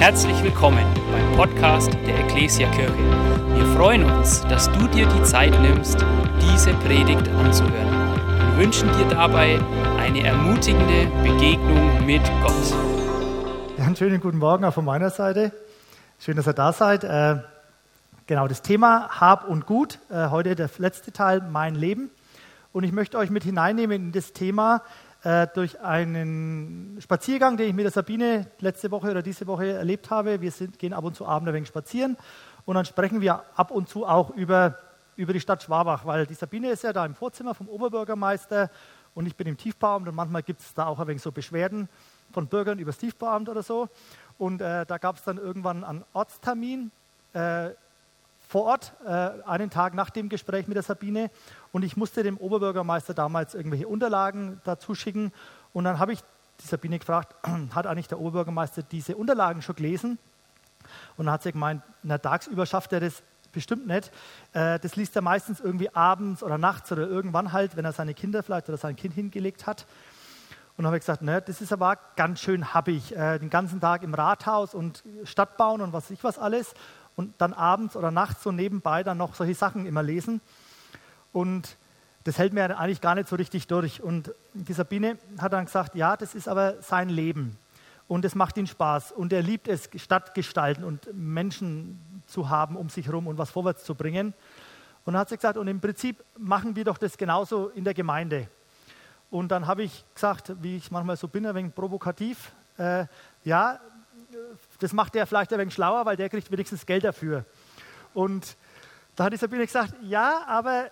Herzlich willkommen beim Podcast der Ecclesia Kirche. Wir freuen uns, dass du dir die Zeit nimmst, diese Predigt anzuhören und wünschen dir dabei eine ermutigende Begegnung mit Gott. Ja, einen schönen guten Morgen auch von meiner Seite. Schön, dass ihr da seid. Äh, genau, das Thema Hab und Gut. Äh, heute der letzte Teil, mein Leben. Und ich möchte euch mit hineinnehmen in das Thema, äh, durch einen Spaziergang, den ich mit der Sabine letzte Woche oder diese Woche erlebt habe. Wir sind, gehen ab und zu abends ein wenig spazieren und dann sprechen wir ab und zu auch über, über die Stadt Schwabach, weil die Sabine ist ja da im Vorzimmer vom Oberbürgermeister und ich bin im Tiefbauamt und manchmal gibt es da auch ein wenig so Beschwerden von Bürgern über das Tiefbauamt oder so. Und äh, da gab es dann irgendwann einen Ortstermin. Äh, vor Ort, äh, einen Tag nach dem Gespräch mit der Sabine. Und ich musste dem Oberbürgermeister damals irgendwelche Unterlagen dazu schicken. Und dann habe ich die Sabine gefragt, hat eigentlich der Oberbürgermeister diese Unterlagen schon gelesen? Und dann hat sie gemeint, na, tagsüber schafft er das bestimmt nicht. Äh, das liest er meistens irgendwie abends oder nachts oder irgendwann halt, wenn er seine Kinder vielleicht oder sein Kind hingelegt hat. Und dann habe ich gesagt, ne, das ist aber ganz schön happig, äh, den ganzen Tag im Rathaus und Stadt bauen und was ich was alles und dann abends oder nachts so nebenbei dann noch solche Sachen immer lesen. Und das hält mir eigentlich gar nicht so richtig durch. Und die Sabine hat dann gesagt, ja, das ist aber sein Leben und es macht ihm Spaß und er liebt es, Stadtgestalten und Menschen zu haben um sich herum und was vorwärts zu bringen. Und dann hat sie gesagt, und im Prinzip machen wir doch das genauso in der Gemeinde. Und dann habe ich gesagt, wie ich manchmal so bin, ein wenig provokativ, äh, ja, das macht er vielleicht ein wenig schlauer, weil der kriegt wenigstens Geld dafür. Und da hat die Sabine gesagt, ja, aber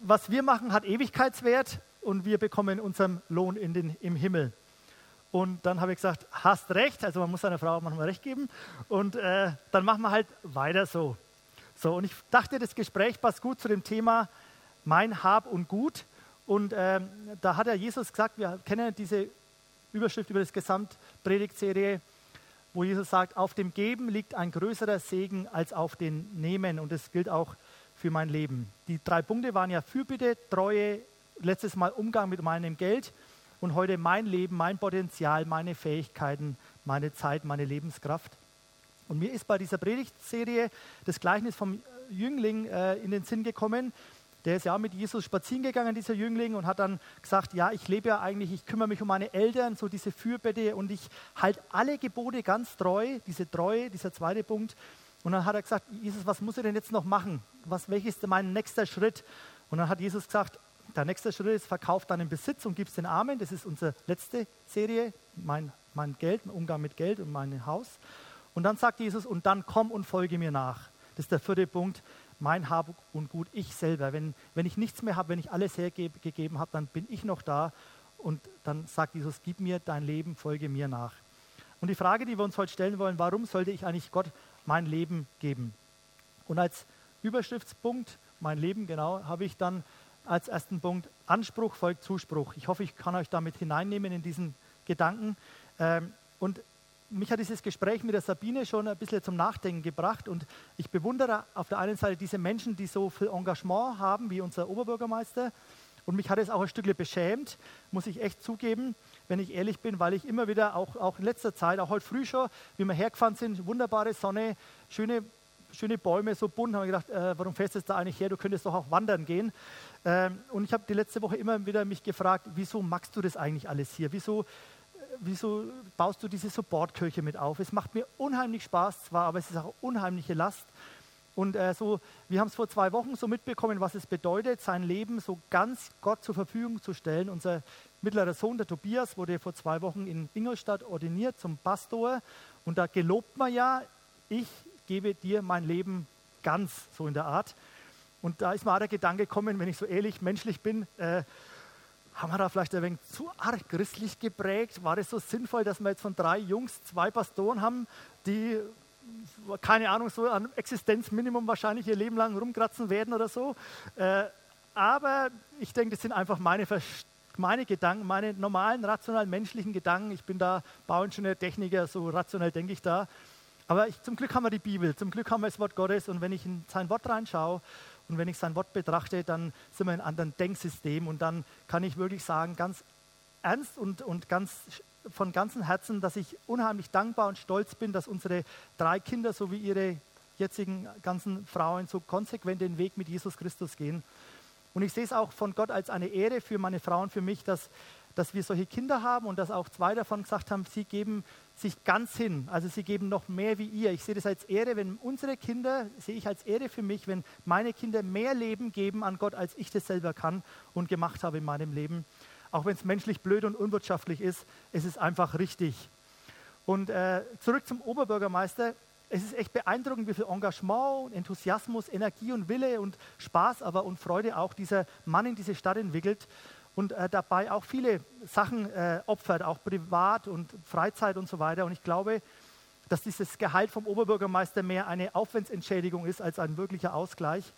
was wir machen, hat Ewigkeitswert und wir bekommen unseren Lohn in den, im Himmel. Und dann habe ich gesagt, hast recht, also man muss seiner Frau manchmal recht geben. Und äh, dann machen wir halt weiter so. So, und ich dachte, das Gespräch passt gut zu dem Thema mein Hab und Gut. Und äh, da hat ja Jesus gesagt, wir kennen diese Überschrift über das Gesamtpredigtserie, wo Jesus sagt, auf dem Geben liegt ein größerer Segen als auf dem Nehmen. Und das gilt auch für mein Leben. Die drei Punkte waren ja Fürbitte, Treue, letztes Mal Umgang mit meinem Geld und heute mein Leben, mein Potenzial, meine Fähigkeiten, meine Zeit, meine Lebenskraft. Und mir ist bei dieser Predigtserie das Gleichnis vom Jüngling äh, in den Sinn gekommen, der ist ja mit Jesus spazieren gegangen, dieser Jüngling, und hat dann gesagt, ja, ich lebe ja eigentlich, ich kümmere mich um meine Eltern, so diese Fürbitte, und ich halte alle Gebote ganz treu, diese Treue, dieser zweite Punkt. Und dann hat er gesagt, Jesus, was muss ich denn jetzt noch machen? Was, welches ist mein nächster Schritt? Und dann hat Jesus gesagt, der nächste Schritt ist, verkauf deinen Besitz und gib es den Armen. Das ist unsere letzte Serie, mein, mein Geld, mein Umgang mit Geld und mein Haus. Und dann sagt Jesus, und dann komm und folge mir nach. Das ist der vierte Punkt mein Hab und Gut, ich selber. Wenn, wenn ich nichts mehr habe, wenn ich alles hergegeben habe, dann bin ich noch da und dann sagt Jesus, gib mir dein Leben, folge mir nach. Und die Frage, die wir uns heute stellen wollen, warum sollte ich eigentlich Gott mein Leben geben? Und als Überschriftspunkt, mein Leben, genau, habe ich dann als ersten Punkt Anspruch folgt Zuspruch. Ich hoffe, ich kann euch damit hineinnehmen in diesen Gedanken. Ähm, und mich hat dieses Gespräch mit der Sabine schon ein bisschen zum Nachdenken gebracht und ich bewundere auf der einen Seite diese Menschen, die so viel Engagement haben, wie unser Oberbürgermeister. Und mich hat es auch ein Stückchen beschämt, muss ich echt zugeben, wenn ich ehrlich bin, weil ich immer wieder, auch, auch in letzter Zeit, auch heute früh schon, wie wir hergefahren sind, wunderbare Sonne, schöne, schöne Bäume, so bunt, habe ich gedacht, äh, warum fährst du da eigentlich her? Du könntest doch auch wandern gehen. Ähm, und ich habe die letzte Woche immer wieder mich gefragt, wieso magst du das eigentlich alles hier? Wieso wieso baust du diese Supportkirche mit auf? Es macht mir unheimlich Spaß zwar, aber es ist auch unheimliche Last. Und äh, so, wir haben es vor zwei Wochen so mitbekommen, was es bedeutet, sein Leben so ganz Gott zur Verfügung zu stellen. Unser mittlerer Sohn, der Tobias, wurde vor zwei Wochen in Ingolstadt ordiniert zum Pastor. Und da gelobt man ja, ich gebe dir mein Leben ganz, so in der Art. Und da ist mir auch der Gedanke gekommen, wenn ich so ehrlich menschlich bin, äh, haben wir da vielleicht ein wenig zu arg christlich geprägt? War es so sinnvoll, dass wir jetzt von drei Jungs zwei Pastoren haben, die, keine Ahnung, so an Existenzminimum wahrscheinlich ihr Leben lang rumkratzen werden oder so? Äh, aber ich denke, das sind einfach meine, meine Gedanken, meine normalen, rationalen, menschlichen Gedanken. Ich bin da Bauingenieur, Techniker, so rationell denke ich da. Aber ich, zum Glück haben wir die Bibel, zum Glück haben wir das Wort Gottes und wenn ich in sein Wort reinschaue, und wenn ich sein Wort betrachte, dann sind wir in einem anderen Denksystem und dann kann ich wirklich sagen, ganz ernst und, und ganz von ganzem Herzen, dass ich unheimlich dankbar und stolz bin, dass unsere drei Kinder sowie ihre jetzigen ganzen Frauen so konsequent den Weg mit Jesus Christus gehen. Und ich sehe es auch von Gott als eine Ehre für meine Frauen, für mich, dass, dass wir solche Kinder haben und dass auch zwei davon gesagt haben, sie geben sich ganz hin. Also sie geben noch mehr wie ihr. Ich sehe das als Ehre, wenn unsere Kinder, sehe ich als Ehre für mich, wenn meine Kinder mehr Leben geben an Gott, als ich das selber kann und gemacht habe in meinem Leben. Auch wenn es menschlich blöd und unwirtschaftlich ist, es ist einfach richtig. Und äh, zurück zum Oberbürgermeister es ist echt beeindruckend, wie viel Engagement, Enthusiasmus, Energie und Wille und Spaß aber und Freude auch dieser Mann in diese Stadt entwickelt und äh, dabei auch viele Sachen äh, opfert, auch privat und Freizeit und so weiter. Und ich glaube, dass dieses Gehalt vom Oberbürgermeister mehr eine Aufwandsentschädigung ist als ein wirklicher Ausgleich.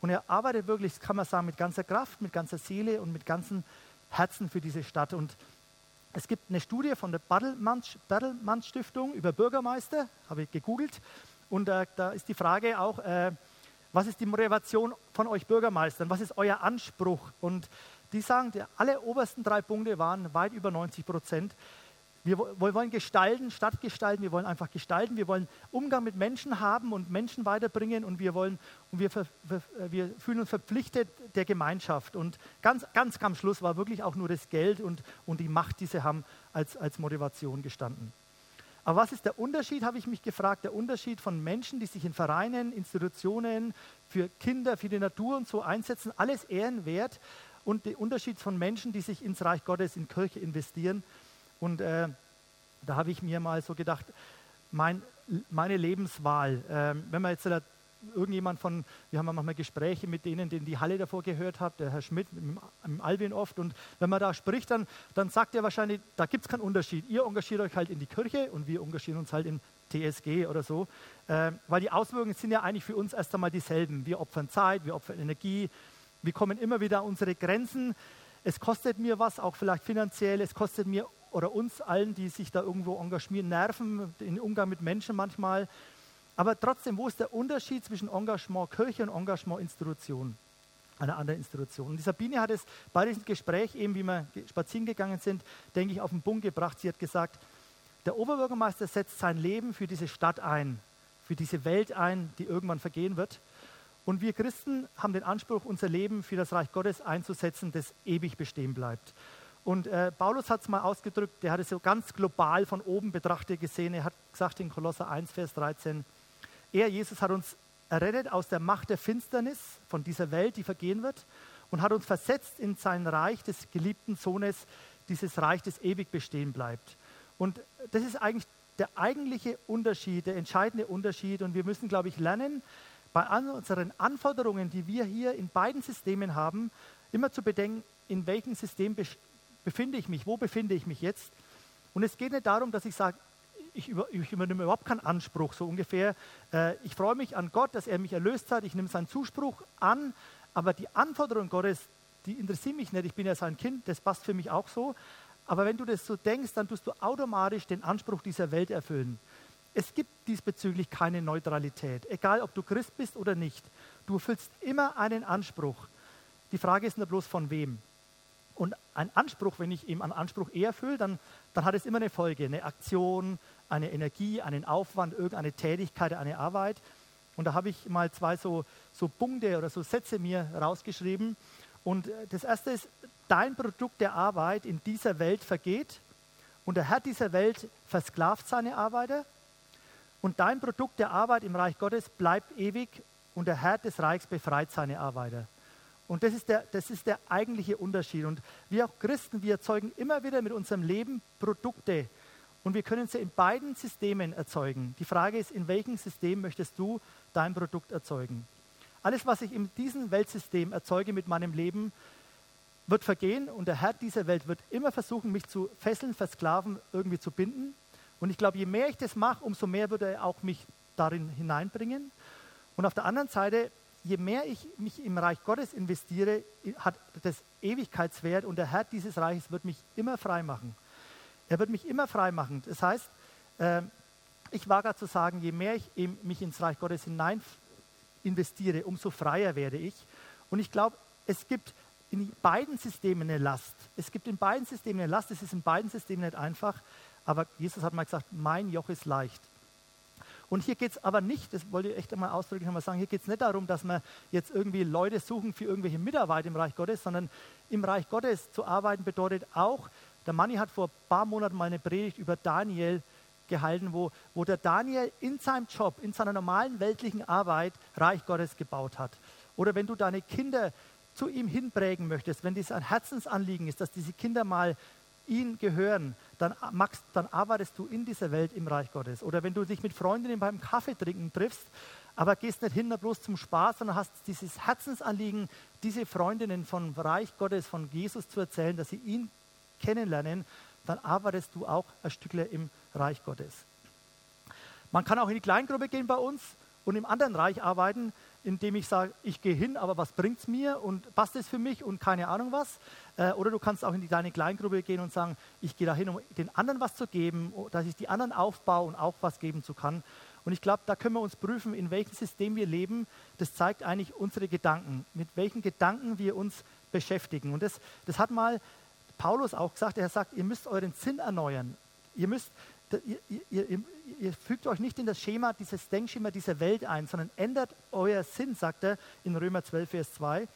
Und er arbeitet wirklich, kann man sagen, mit ganzer Kraft, mit ganzer Seele und mit ganzem Herzen für diese Stadt. Und es gibt eine Studie von der Bertelmann Stiftung über Bürgermeister, habe ich gegoogelt. Und äh, da ist die Frage auch, äh, was ist die Motivation von euch Bürgermeistern? Was ist euer Anspruch? Und die sagen, die, alle obersten drei Punkte waren weit über 90 Prozent. Wir, wir, wollen gestalten, Stadt gestalten, wir wollen einfach gestalten, wir wollen Umgang mit Menschen haben und Menschen weiterbringen und wir, wollen, und wir, wir fühlen uns verpflichtet der Gemeinschaft. Und ganz, ganz am Schluss war wirklich auch nur das Geld und, und die Macht, die sie haben, als, als Motivation gestanden. Aber was ist der Unterschied, habe ich mich gefragt, der Unterschied von Menschen, die sich in Vereinen, Institutionen, für Kinder, für die Natur und so einsetzen, alles ehrenwert und der Unterschied von Menschen, die sich ins Reich Gottes, in Kirche investieren und äh, da habe ich mir mal so gedacht, mein, meine Lebenswahl, äh, wenn man jetzt da irgendjemand von, wir haben manchmal Gespräche mit denen, die die Halle davor gehört hat, der Herr Schmidt, mit dem Alvin oft, und wenn man da spricht, dann, dann sagt er wahrscheinlich, da gibt es keinen Unterschied. Ihr engagiert euch halt in die Kirche und wir engagieren uns halt in TSG oder so, äh, weil die Auswirkungen sind ja eigentlich für uns erst einmal dieselben. Wir opfern Zeit, wir opfern Energie, wir kommen immer wieder an unsere Grenzen. Es kostet mir was, auch vielleicht finanziell, es kostet mir oder uns allen, die sich da irgendwo engagieren, nerven, den Umgang mit Menschen manchmal. Aber trotzdem, wo ist der Unterschied zwischen Engagement Kirche und Engagement Institution? Einer anderen Institution. Und die Sabine hat es bei diesem Gespräch, eben wie wir spazieren gegangen sind, denke ich, auf den Punkt gebracht. Sie hat gesagt, der Oberbürgermeister setzt sein Leben für diese Stadt ein, für diese Welt ein, die irgendwann vergehen wird. Und wir Christen haben den Anspruch, unser Leben für das Reich Gottes einzusetzen, das ewig bestehen bleibt. Und äh, Paulus hat es mal ausgedrückt, der hat es so ganz global von oben betrachtet gesehen. Er hat gesagt in Kolosser 1, Vers 13, er, Jesus, hat uns errettet aus der Macht der Finsternis von dieser Welt, die vergehen wird, und hat uns versetzt in sein Reich des geliebten Sohnes, dieses Reich, das ewig bestehen bleibt. Und das ist eigentlich der eigentliche Unterschied, der entscheidende Unterschied. Und wir müssen, glaube ich, lernen, bei unseren Anforderungen, die wir hier in beiden Systemen haben, immer zu bedenken, in welchem System befinde ich mich, wo befinde ich mich jetzt. Und es geht nicht darum, dass ich sage, ich, über, ich übernehme überhaupt keinen Anspruch, so ungefähr. Äh, ich freue mich an Gott, dass er mich erlöst hat, ich nehme seinen Zuspruch an, aber die Anforderungen Gottes, die interessieren mich nicht. Ich bin ja sein Kind, das passt für mich auch so. Aber wenn du das so denkst, dann tust du automatisch den Anspruch dieser Welt erfüllen. Es gibt diesbezüglich keine Neutralität, egal ob du Christ bist oder nicht. Du erfüllst immer einen Anspruch. Die Frage ist nur bloß von wem. Und ein Anspruch, wenn ich ihm einen Anspruch eher erfülle, dann, dann hat es immer eine Folge, eine Aktion, eine Energie, einen Aufwand, irgendeine Tätigkeit, eine Arbeit. Und da habe ich mal zwei so, so Punkte oder so Sätze mir rausgeschrieben. Und äh, das erste ist, dein Produkt der Arbeit in dieser Welt vergeht und der Herr dieser Welt versklavt seine Arbeiter. Und dein Produkt der Arbeit im Reich Gottes bleibt ewig und der Herr des Reichs befreit seine Arbeiter. Und das ist, der, das ist der eigentliche Unterschied. Und wir auch Christen, wir erzeugen immer wieder mit unserem Leben Produkte. Und wir können sie in beiden Systemen erzeugen. Die Frage ist, in welchem System möchtest du dein Produkt erzeugen? Alles, was ich in diesem Weltsystem erzeuge mit meinem Leben, wird vergehen und der Herr dieser Welt wird immer versuchen, mich zu fesseln, versklaven, irgendwie zu binden. Und ich glaube, je mehr ich das mache, umso mehr wird er auch mich darin hineinbringen. Und auf der anderen Seite je mehr ich mich im Reich Gottes investiere, hat das Ewigkeitswert und der Herr dieses Reiches wird mich immer frei machen. Er wird mich immer frei machen. Das heißt, äh, ich wage zu sagen, je mehr ich mich ins Reich Gottes hinein investiere, umso freier werde ich. Und ich glaube, es gibt in beiden Systemen eine Last. Es gibt in beiden Systemen eine Last, es ist in beiden Systemen nicht einfach, aber Jesus hat mal gesagt, mein Joch ist leicht. Und hier geht es aber nicht, das wollte ich echt einmal ausdrücklich nochmal sagen, hier geht es nicht darum, dass wir jetzt irgendwie Leute suchen für irgendwelche Mitarbeit im Reich Gottes, sondern im Reich Gottes zu arbeiten bedeutet auch, der Manni hat vor ein paar Monaten mal eine Predigt über Daniel gehalten, wo, wo der Daniel in seinem Job, in seiner normalen weltlichen Arbeit Reich Gottes gebaut hat. Oder wenn du deine Kinder zu ihm hinprägen möchtest, wenn dies ein Herzensanliegen ist, dass diese Kinder mal ihn gehören, dann, Max, dann arbeitest du in dieser Welt im Reich Gottes. Oder wenn du dich mit Freundinnen beim Kaffee trinken triffst, aber gehst nicht hin nur bloß zum Spaß, sondern hast dieses Herzensanliegen, diese Freundinnen vom Reich Gottes, von Jesus zu erzählen, dass sie ihn kennenlernen, dann arbeitest du auch ein Stückchen im Reich Gottes. Man kann auch in die Kleingruppe gehen bei uns und im anderen Reich arbeiten, indem ich sage, ich gehe hin, aber was bringt es mir und passt es für mich und keine Ahnung was. Äh, oder du kannst auch in die deine Kleingruppe gehen und sagen, ich gehe dahin, um den anderen was zu geben, dass ich die anderen aufbaue und auch was geben zu kann. Und ich glaube, da können wir uns prüfen, in welchem System wir leben. Das zeigt eigentlich unsere Gedanken, mit welchen Gedanken wir uns beschäftigen. Und das, das hat mal Paulus auch gesagt. Er sagt, ihr müsst euren Sinn erneuern. Ihr müsst ihr, ihr, ihr, fügt euch nicht in das Schema, dieses Denkschema dieser Welt ein, sondern ändert euer Sinn, sagt er in Römer 12, Vers 2.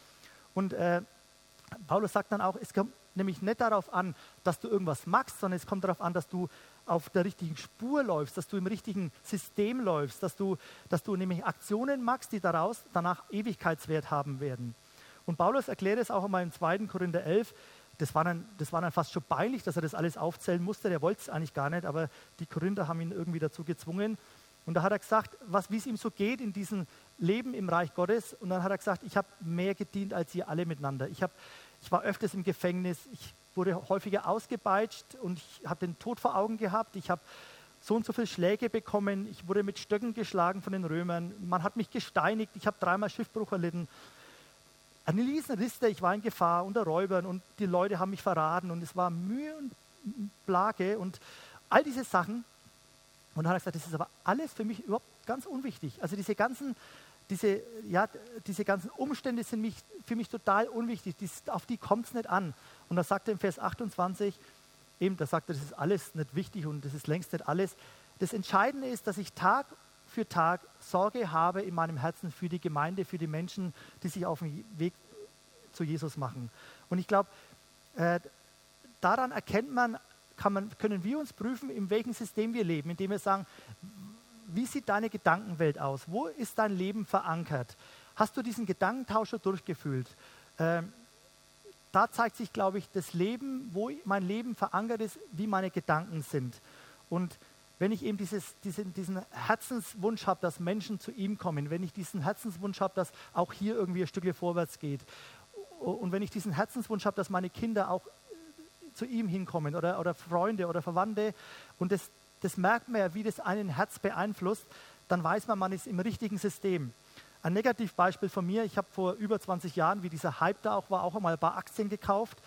Und äh, Paulus sagt dann auch, es kommt nämlich nicht darauf an, dass du irgendwas magst, sondern es kommt darauf an, dass du auf der richtigen Spur läufst, dass du im richtigen System läufst, dass du, dass du nämlich Aktionen magst, die daraus danach Ewigkeitswert haben werden. Und Paulus erklärt es auch einmal im 2. Korinther 11, das war, dann, das war dann fast schon peinlich, dass er das alles aufzählen musste. Der wollte es eigentlich gar nicht, aber die Korinther haben ihn irgendwie dazu gezwungen. Und da hat er gesagt, wie es ihm so geht in diesem Leben im Reich Gottes. Und dann hat er gesagt, ich habe mehr gedient als ihr alle miteinander. Ich, hab, ich war öfters im Gefängnis, ich wurde häufiger ausgepeitscht und ich habe den Tod vor Augen gehabt. Ich habe so und so viele Schläge bekommen. Ich wurde mit Stöcken geschlagen von den Römern. Man hat mich gesteinigt. Ich habe dreimal Schiffbruch erlitten. Eine Riesenliste, ich war in Gefahr unter Räubern und die Leute haben mich verraten und es war Mühe und Plage und all diese Sachen. Und dann hat er gesagt, das ist aber alles für mich überhaupt ganz unwichtig. Also diese ganzen, diese, ja, diese ganzen Umstände sind mich, für mich total unwichtig. Dies, auf die kommt es nicht an. Und da sagt er im Vers 28, eben, da sagt er, das ist alles nicht wichtig und das ist längst nicht alles. Das Entscheidende ist, dass ich Tag für Tag Sorge habe in meinem Herzen für die Gemeinde, für die Menschen, die sich auf dem Weg zu Jesus machen. Und ich glaube, äh, daran erkennt man, man, können wir uns prüfen, in welchem System wir leben, indem wir sagen, wie sieht deine Gedankenwelt aus? Wo ist dein Leben verankert? Hast du diesen Gedankentausch schon durchgefühlt? Ähm, da zeigt sich, glaube ich, das Leben, wo mein Leben verankert ist, wie meine Gedanken sind. Und wenn ich eben dieses, diesen, diesen Herzenswunsch habe, dass Menschen zu ihm kommen, wenn ich diesen Herzenswunsch habe, dass auch hier irgendwie ein Stückchen vorwärts geht und wenn ich diesen Herzenswunsch habe, dass meine Kinder auch zu ihm hinkommen oder, oder Freunde oder Verwandte und das, das merkt man ja, wie das einen Herz beeinflusst, dann weiß man, man ist im richtigen System. Ein Negativbeispiel von mir, ich habe vor über 20 Jahren, wie dieser Hype da auch war, auch einmal ein paar Aktien gekauft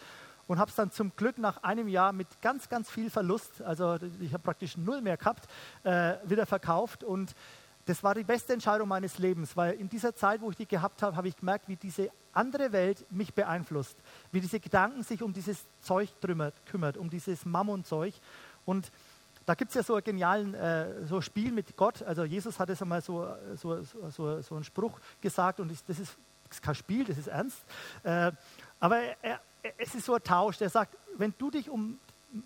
und habe es dann zum Glück nach einem Jahr mit ganz, ganz viel Verlust, also ich habe praktisch null mehr gehabt, äh, wieder verkauft. Und das war die beste Entscheidung meines Lebens, weil in dieser Zeit, wo ich die gehabt habe, habe ich gemerkt, wie diese andere Welt mich beeinflusst, wie diese Gedanken sich um dieses Zeug kümmert, kümmert um dieses Mammonzeug. Und da gibt es ja so ein genialen äh, so Spiel mit Gott. Also Jesus hat es einmal so, so, so, so einen Spruch gesagt und das ist, das ist kein Spiel, das ist ernst. Äh, aber er, es ist so ein Tausch, der sagt, wenn du dich um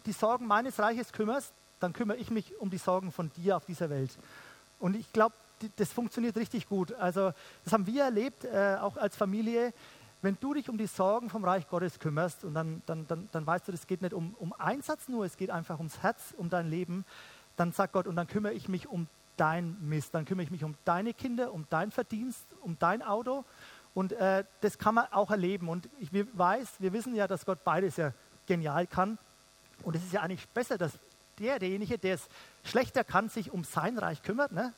die Sorgen meines Reiches kümmerst, dann kümmere ich mich um die Sorgen von dir auf dieser Welt. Und ich glaube, das funktioniert richtig gut. Also das haben wir erlebt, äh, auch als Familie. Wenn du dich um die Sorgen vom Reich Gottes kümmerst und dann, dann, dann, dann weißt du, es geht nicht um, um Einsatz nur, es geht einfach ums Herz, um dein Leben, dann sagt Gott, und dann kümmere ich mich um dein Mist, dann kümmere ich mich um deine Kinder, um dein Verdienst, um dein Auto und äh, das kann man auch erleben. Und ich weiß, wir wissen ja, dass Gott beides ja genial kann. Und es ist ja eigentlich besser, dass der, derjenige, der es schlechter kann, sich um sein Reich kümmert. Ne?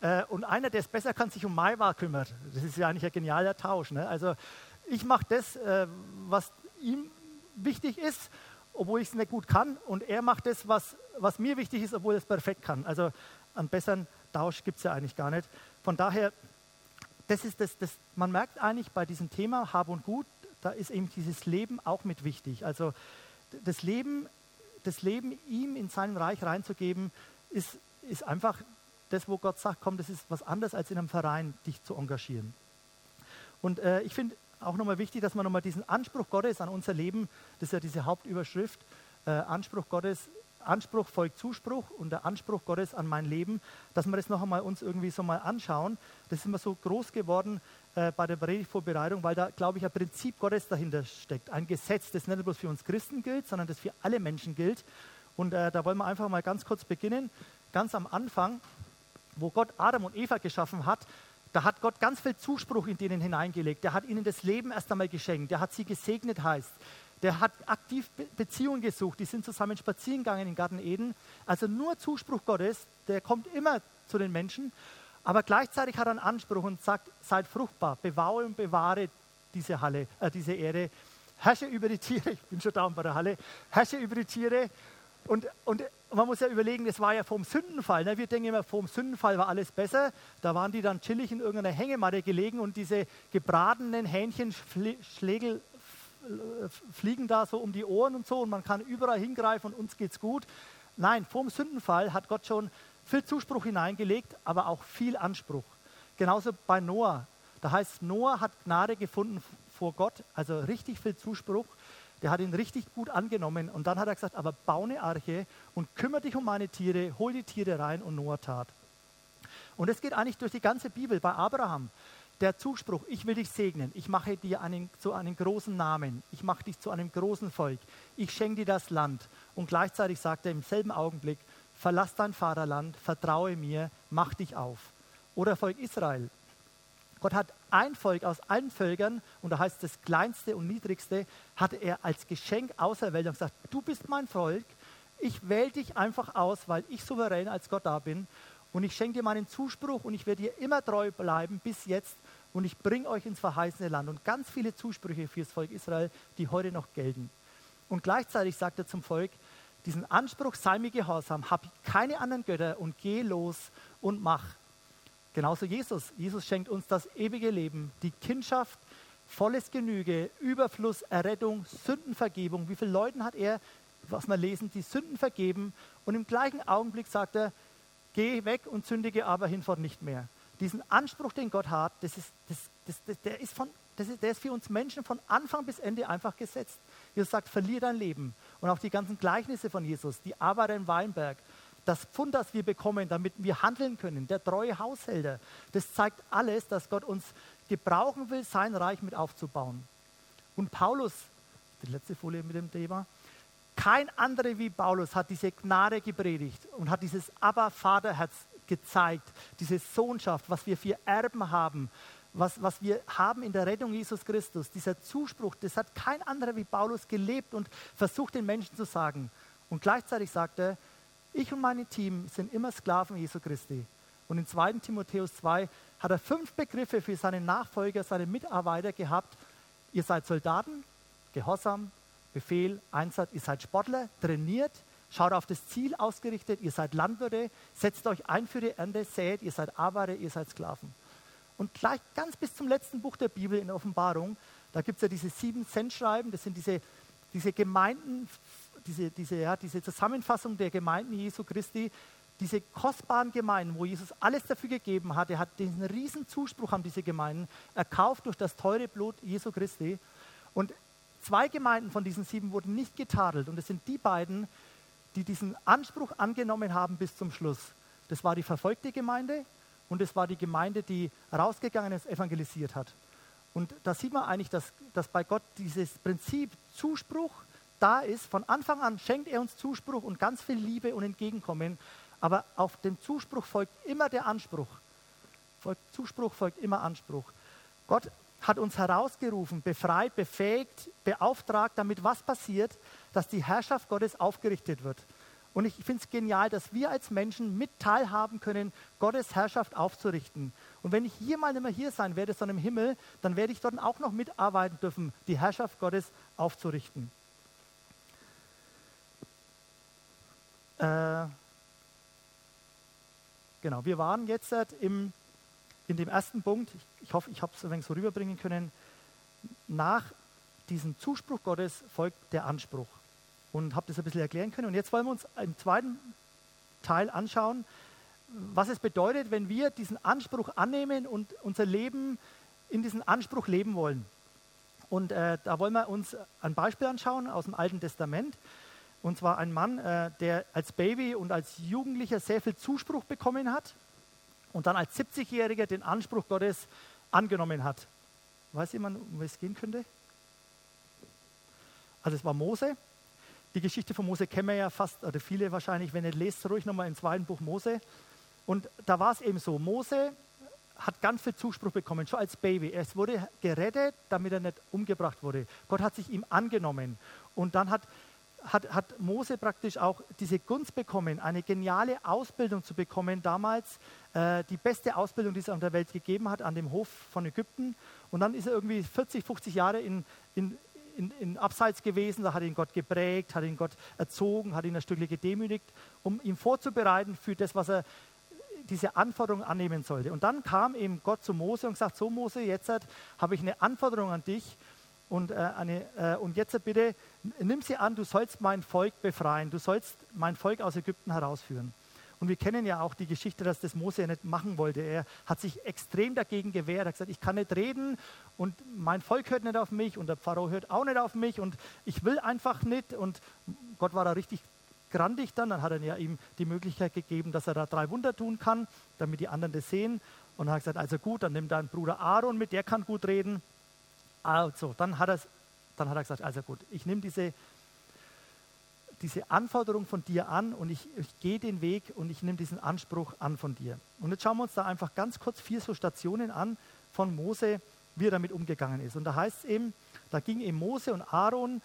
Äh, und einer, der es besser kann, sich um Maiwa kümmert. Das ist ja eigentlich ein genialer Tausch. Ne? Also ich mache das, äh, was ihm wichtig ist, obwohl ich es nicht gut kann. Und er macht das, was, was mir wichtig ist, obwohl er es perfekt kann. Also einen besseren Tausch gibt es ja eigentlich gar nicht. Von daher das ist das, das, man merkt eigentlich bei diesem Thema Hab und Gut, da ist eben dieses Leben auch mit wichtig. Also das Leben, das Leben ihm in sein Reich reinzugeben, ist, ist einfach das, wo Gott sagt, komm, das ist was anderes, als in einem Verein dich zu engagieren. Und äh, ich finde auch nochmal wichtig, dass man nochmal diesen Anspruch Gottes an unser Leben, das ist ja diese Hauptüberschrift, äh, Anspruch Gottes, Anspruch folgt Zuspruch und der Anspruch Gottes an mein Leben, dass wir das noch einmal uns irgendwie so mal anschauen. Das ist immer so groß geworden äh, bei der Predigtvorbereitung, weil da, glaube ich, ein Prinzip Gottes dahinter steckt. Ein Gesetz, das nicht bloß für uns Christen gilt, sondern das für alle Menschen gilt. Und äh, da wollen wir einfach mal ganz kurz beginnen. Ganz am Anfang, wo Gott Adam und Eva geschaffen hat, da hat Gott ganz viel Zuspruch in denen hineingelegt. Der hat ihnen das Leben erst einmal geschenkt. Der hat sie gesegnet, heißt. Der hat aktiv Be Beziehungen gesucht. Die sind zusammen spazieren gegangen im Garten Eden. Also nur Zuspruch Gottes, der kommt immer zu den Menschen. Aber gleichzeitig hat er einen Anspruch und sagt, seid fruchtbar, bewaue und bewahre diese Halle, äh, diese Erde. Herrsche über die Tiere, ich bin schon da bei der Halle, herrsche über die Tiere und, und man muss ja überlegen, das war ja vom Sündenfall. Ne? Wir denken immer, vom Sündenfall war alles besser. Da waren die dann chillig in irgendeiner Hängematte gelegen und diese gebratenen Hähnchenschlägel fliegen da so um die Ohren und so und man kann überall hingreifen und uns geht's gut. Nein, vom Sündenfall hat Gott schon viel Zuspruch hineingelegt, aber auch viel Anspruch. Genauso bei Noah. Da heißt, Noah hat Gnade gefunden vor Gott, also richtig viel Zuspruch. Der hat ihn richtig gut angenommen und dann hat er gesagt, aber bau eine Arche und kümmere dich um meine Tiere, hol die Tiere rein und Noah tat. Und es geht eigentlich durch die ganze Bibel bei Abraham. Der Zuspruch, ich will dich segnen, ich mache dir einen, zu einem großen Namen, ich mache dich zu einem großen Volk, ich schenke dir das Land. Und gleichzeitig sagt er im selben Augenblick, verlass dein Vaterland, vertraue mir, mach dich auf. Oder Volk Israel, Gott hat ein Volk aus allen Völkern, und da heißt das kleinste und niedrigste, hatte er als Geschenk auserwählt und gesagt, du bist mein Volk, ich wähle dich einfach aus, weil ich souverän als Gott da bin. Und ich schenke dir meinen Zuspruch und ich werde dir immer treu bleiben bis jetzt und ich bringe euch ins verheißene Land. Und ganz viele Zusprüche für das Volk Israel, die heute noch gelten. Und gleichzeitig sagt er zum Volk, diesen Anspruch, sei mir gehorsam, hab keine anderen Götter und geh los und mach. Genauso Jesus. Jesus schenkt uns das ewige Leben, die Kindschaft, volles Genüge, Überfluss, Errettung, Sündenvergebung. Wie viele Leuten hat er, was wir lesen, die Sünden vergeben? Und im gleichen Augenblick sagt er, geh weg und sündige aber hinfort nicht mehr. Diesen Anspruch, den Gott hat, das ist, das, das, das, der, ist von, das ist, der ist für uns Menschen von Anfang bis Ende einfach gesetzt. Jesus sagt, verlier dein Leben. Und auch die ganzen Gleichnisse von Jesus, die Arbeiter im Weinberg, das Pfund, das wir bekommen, damit wir handeln können, der treue Haushälter, das zeigt alles, dass Gott uns gebrauchen will, sein Reich mit aufzubauen. Und Paulus, die letzte Folie mit dem Thema, kein anderer wie Paulus hat diese Gnade gepredigt und hat dieses Aber-Vaterherz gezeigt, diese Sohnschaft, was wir für Erben haben, was, was wir haben in der Rettung Jesus Christus. Dieser Zuspruch, das hat kein anderer wie Paulus gelebt und versucht den Menschen zu sagen. Und gleichzeitig sagt er, ich und mein Team sind immer Sklaven Jesu Christi. Und in 2. Timotheus 2 hat er fünf Begriffe für seine Nachfolger, seine Mitarbeiter gehabt. Ihr seid Soldaten, Gehorsam, Befehl, Einsatz, ihr seid Sportler, trainiert, schaut auf das Ziel ausgerichtet, ihr seid Landwirte, setzt euch ein für die Ernte, sät, ihr seid Arbeiter, ihr seid Sklaven. Und gleich ganz bis zum letzten Buch der Bibel in Offenbarung, da gibt es ja diese sieben Cent-Schreiben, das sind diese, diese Gemeinden diese, diese, ja, diese Zusammenfassung der Gemeinden Jesu Christi, diese kostbaren Gemeinden, wo Jesus alles dafür gegeben hat, er hat diesen riesen Zuspruch an diese Gemeinden, erkauft durch das teure Blut Jesu Christi. Und zwei Gemeinden von diesen sieben wurden nicht getadelt. Und es sind die beiden, die diesen Anspruch angenommen haben bis zum Schluss. Das war die verfolgte Gemeinde und es war die Gemeinde, die rausgegangen ist, evangelisiert hat. Und da sieht man eigentlich, dass, dass bei Gott dieses Prinzip Zuspruch, da ist, von Anfang an schenkt er uns Zuspruch und ganz viel Liebe und Entgegenkommen. Aber auf den Zuspruch folgt immer der Anspruch. Folgt, Zuspruch folgt immer Anspruch. Gott hat uns herausgerufen, befreit, befähigt, beauftragt, damit was passiert, dass die Herrschaft Gottes aufgerichtet wird. Und ich finde es genial, dass wir als Menschen mit teilhaben können, Gottes Herrschaft aufzurichten. Und wenn ich hier mal nicht mehr hier sein werde, sondern im Himmel, dann werde ich dort auch noch mitarbeiten dürfen, die Herrschaft Gottes aufzurichten. Äh, genau, wir waren jetzt im, in dem ersten Punkt, ich, hoffe, ich habe es ein wenig so rüberbringen können, nach diesem Zuspruch Gottes folgt der Anspruch. Und habe das ein bisschen erklären können. Und jetzt wollen wir uns im zweiten Teil anschauen, was es bedeutet, wenn wir diesen Anspruch annehmen und unser Leben in diesen Anspruch leben wollen. Und äh, da wollen wir uns ein Beispiel anschauen aus dem Alten Testament. Und zwar ein Mann, äh, der als Baby und als Jugendlicher sehr viel Zuspruch bekommen hat und dann als 70-Jähriger den Anspruch Gottes angenommen hat. Weiß jemand, um es gehen könnte? Also es war Mose. Die Geschichte von Mose kennen wir ja fast, oder viele wahrscheinlich, wenn ihr lest, ruhig nochmal im zweiten Buch Mose. Und da war es eben so, Mose hat ganz viel Zuspruch bekommen, schon als Baby. Er wurde gerettet, damit er nicht umgebracht wurde. Gott hat sich ihm angenommen. Und dann hat, hat, hat Mose praktisch auch diese Gunst bekommen, eine geniale Ausbildung zu bekommen, damals äh, die beste Ausbildung, die es auf der Welt gegeben hat, an dem Hof von Ägypten. Und dann ist er irgendwie 40, 50 Jahre in, in, in, in Abseits gewesen, da hat ihn Gott geprägt, hat ihn Gott erzogen, hat ihn ein Stückchen gedemütigt, um ihn vorzubereiten für das, was er diese Anforderung annehmen sollte. Und dann kam eben Gott zu Mose und gesagt, so Mose, jetzt habe ich eine Anforderung an dich und, äh, eine, äh, und jetzt bitte nimm sie an, du sollst mein Volk befreien, du sollst mein Volk aus Ägypten herausführen. Und wir kennen ja auch die Geschichte, dass das Mose ja nicht machen wollte. Er hat sich extrem dagegen gewehrt. Er hat gesagt, ich kann nicht reden und mein Volk hört nicht auf mich und der Pharao hört auch nicht auf mich und ich will einfach nicht. Und Gott war da richtig grandig dann. Dann hat er ja ihm die Möglichkeit gegeben, dass er da drei Wunder tun kann, damit die anderen das sehen. Und er hat gesagt, also gut, dann nimm deinen Bruder Aaron mit, der kann gut reden. Also, dann hat, dann hat er gesagt, also gut, ich nehme diese, diese Anforderung von dir an und ich, ich gehe den Weg und ich nehme diesen Anspruch an von dir. Und jetzt schauen wir uns da einfach ganz kurz vier so Stationen an von Mose, wie er damit umgegangen ist. Und da heißt es eben, da ging eben Mose und Aaron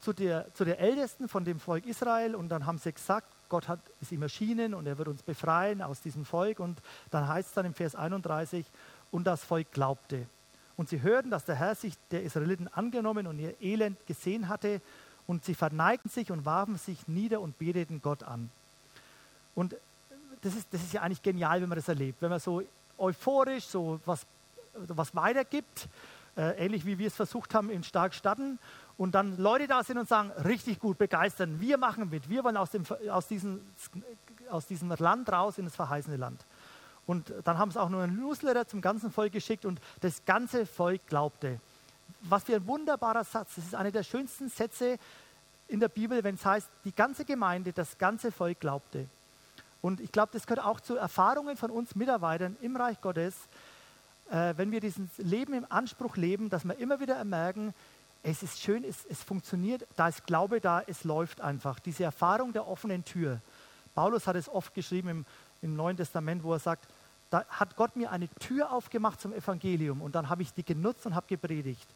zu der, zu der Ältesten von dem Volk Israel und dann haben sie gesagt, Gott hat, ist ihm erschienen und er wird uns befreien aus diesem Volk. Und dann heißt es dann im Vers 31, und das Volk glaubte. Und sie hörten, dass der Herr sich der Israeliten angenommen und ihr Elend gesehen hatte. Und sie verneigten sich und warfen sich nieder und beteten Gott an. Und das ist, das ist ja eigentlich genial, wenn man das erlebt. Wenn man so euphorisch so was, was weitergibt, äh, ähnlich wie wir es versucht haben in Stark Statten und dann Leute da sind und sagen, richtig gut, begeistern, wir machen mit, wir wollen aus, dem, aus, diesem, aus diesem Land raus in das verheißene Land. Und dann haben sie auch nur einen Newsletter zum ganzen Volk geschickt und das ganze Volk glaubte. Was für ein wunderbarer Satz. Das ist einer der schönsten Sätze in der Bibel, wenn es heißt, die ganze Gemeinde, das ganze Volk glaubte. Und ich glaube, das gehört auch zu Erfahrungen von uns Mitarbeitern im Reich Gottes, äh, wenn wir dieses Leben im Anspruch leben, dass wir immer wieder merken, es ist schön, es, es funktioniert, da ist Glaube da, es läuft einfach. Diese Erfahrung der offenen Tür. Paulus hat es oft geschrieben im, im Neuen Testament, wo er sagt, da hat Gott mir eine Tür aufgemacht zum Evangelium und dann habe ich die genutzt und habe gepredigt.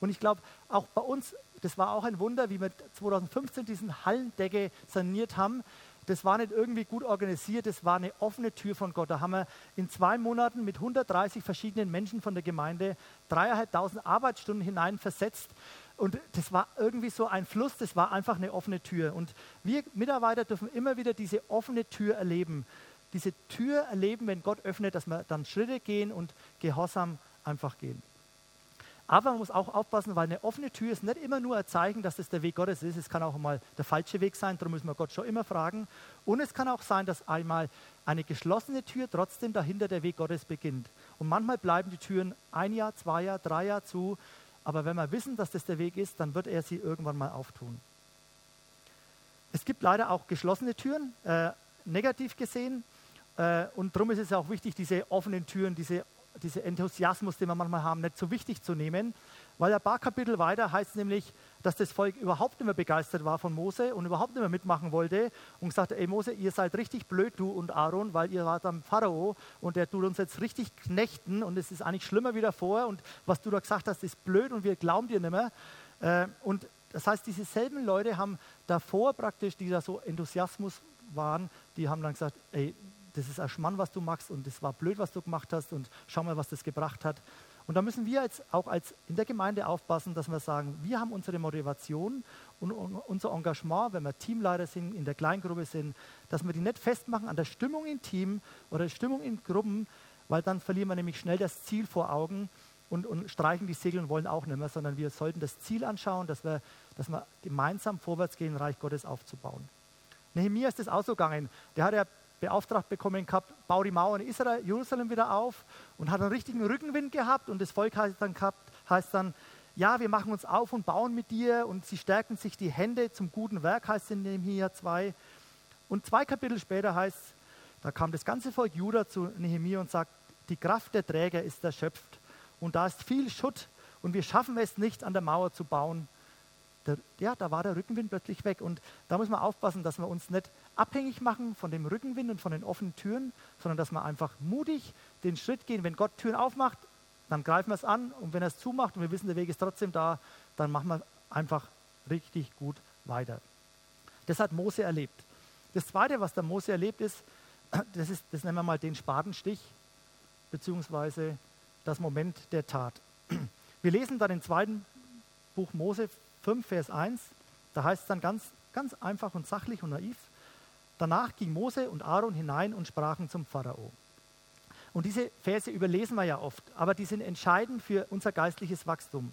Und ich glaube, auch bei uns, das war auch ein Wunder, wie wir 2015 diesen Hallendecke saniert haben das war nicht irgendwie gut organisiert, das war eine offene Tür von Gott. Da haben wir in zwei Monaten mit 130 verschiedenen Menschen von der Gemeinde dreieinhalbtausend Arbeitsstunden hinein versetzt. Und das war irgendwie so ein Fluss, das war einfach eine offene Tür. Und wir Mitarbeiter dürfen immer wieder diese offene Tür erleben. Diese Tür erleben, wenn Gott öffnet, dass wir dann Schritte gehen und gehorsam einfach gehen. Aber man muss auch aufpassen, weil eine offene Tür ist nicht immer nur ein Zeichen, dass das der Weg Gottes ist. Es kann auch mal der falsche Weg sein, darum müssen wir Gott schon immer fragen. Und es kann auch sein, dass einmal eine geschlossene Tür trotzdem dahinter der Weg Gottes beginnt. Und manchmal bleiben die Türen ein Jahr, zwei Jahre, drei Jahre zu. Aber wenn wir wissen, dass das der Weg ist, dann wird er sie irgendwann mal auftun. Es gibt leider auch geschlossene Türen, äh, negativ gesehen. Äh, und darum ist es auch wichtig, diese offenen Türen, diese diesen Enthusiasmus, den wir manchmal haben, nicht so wichtig zu nehmen, weil ein paar Kapitel weiter heißt nämlich, dass das Volk überhaupt nicht mehr begeistert war von Mose und überhaupt nicht mehr mitmachen wollte und gesagt, ey Mose, ihr seid richtig blöd, du und Aaron, weil ihr wart am Pharao und der tut uns jetzt richtig knechten und es ist eigentlich schlimmer wie davor und was du da gesagt hast, ist blöd und wir glauben dir nicht mehr. Äh, und das heißt, diese selben Leute haben davor praktisch, die da so Enthusiasmus waren, die haben dann gesagt, ey, das ist ein Schmann, was du machst und das war blöd, was du gemacht hast und schau mal, was das gebracht hat. Und da müssen wir jetzt auch als in der Gemeinde aufpassen, dass wir sagen, wir haben unsere Motivation und unser Engagement, wenn wir Teamleiter sind, in der Kleingruppe sind, dass wir die nicht festmachen an der Stimmung im Team oder der Stimmung in Gruppen, weil dann verlieren wir nämlich schnell das Ziel vor Augen und, und streichen die Segel und wollen auch nicht mehr, sondern wir sollten das Ziel anschauen, dass wir, dass wir gemeinsam vorwärts gehen, Reich Gottes aufzubauen. Nehemiah ist das auch so gegangen. Der hat ja beauftragt bekommen gehabt, bau die Mauern in Israel, Jerusalem wieder auf und hat einen richtigen Rückenwind gehabt und das Volk heißt dann, gehabt, heißt dann ja, wir machen uns auf und bauen mit dir und sie stärken sich die Hände zum guten Werk, heißt in Nehemiah 2. Und zwei Kapitel später heißt da kam das ganze Volk Juda zu Nehemiah und sagt, die Kraft der Träger ist erschöpft und da ist viel Schutt und wir schaffen es nicht, an der Mauer zu bauen. Der, ja, da war der Rückenwind plötzlich weg und da muss man aufpassen, dass wir uns nicht abhängig machen von dem Rückenwind und von den offenen Türen, sondern dass wir einfach mutig den Schritt gehen. Wenn Gott Türen aufmacht, dann greifen wir es an und wenn er es zumacht und wir wissen, der Weg ist trotzdem da, dann machen wir einfach richtig gut weiter. Das hat Mose erlebt. Das Zweite, was der Mose erlebt, ist, das, ist, das nennen wir mal den Spatenstich, beziehungsweise das Moment der Tat. Wir lesen dann im zweiten Buch Mose 5, Vers 1, da heißt es dann ganz, ganz einfach und sachlich und naiv, danach ging Mose und Aaron hinein und sprachen zum Pharao. Und diese Verse überlesen wir ja oft, aber die sind entscheidend für unser geistliches Wachstum.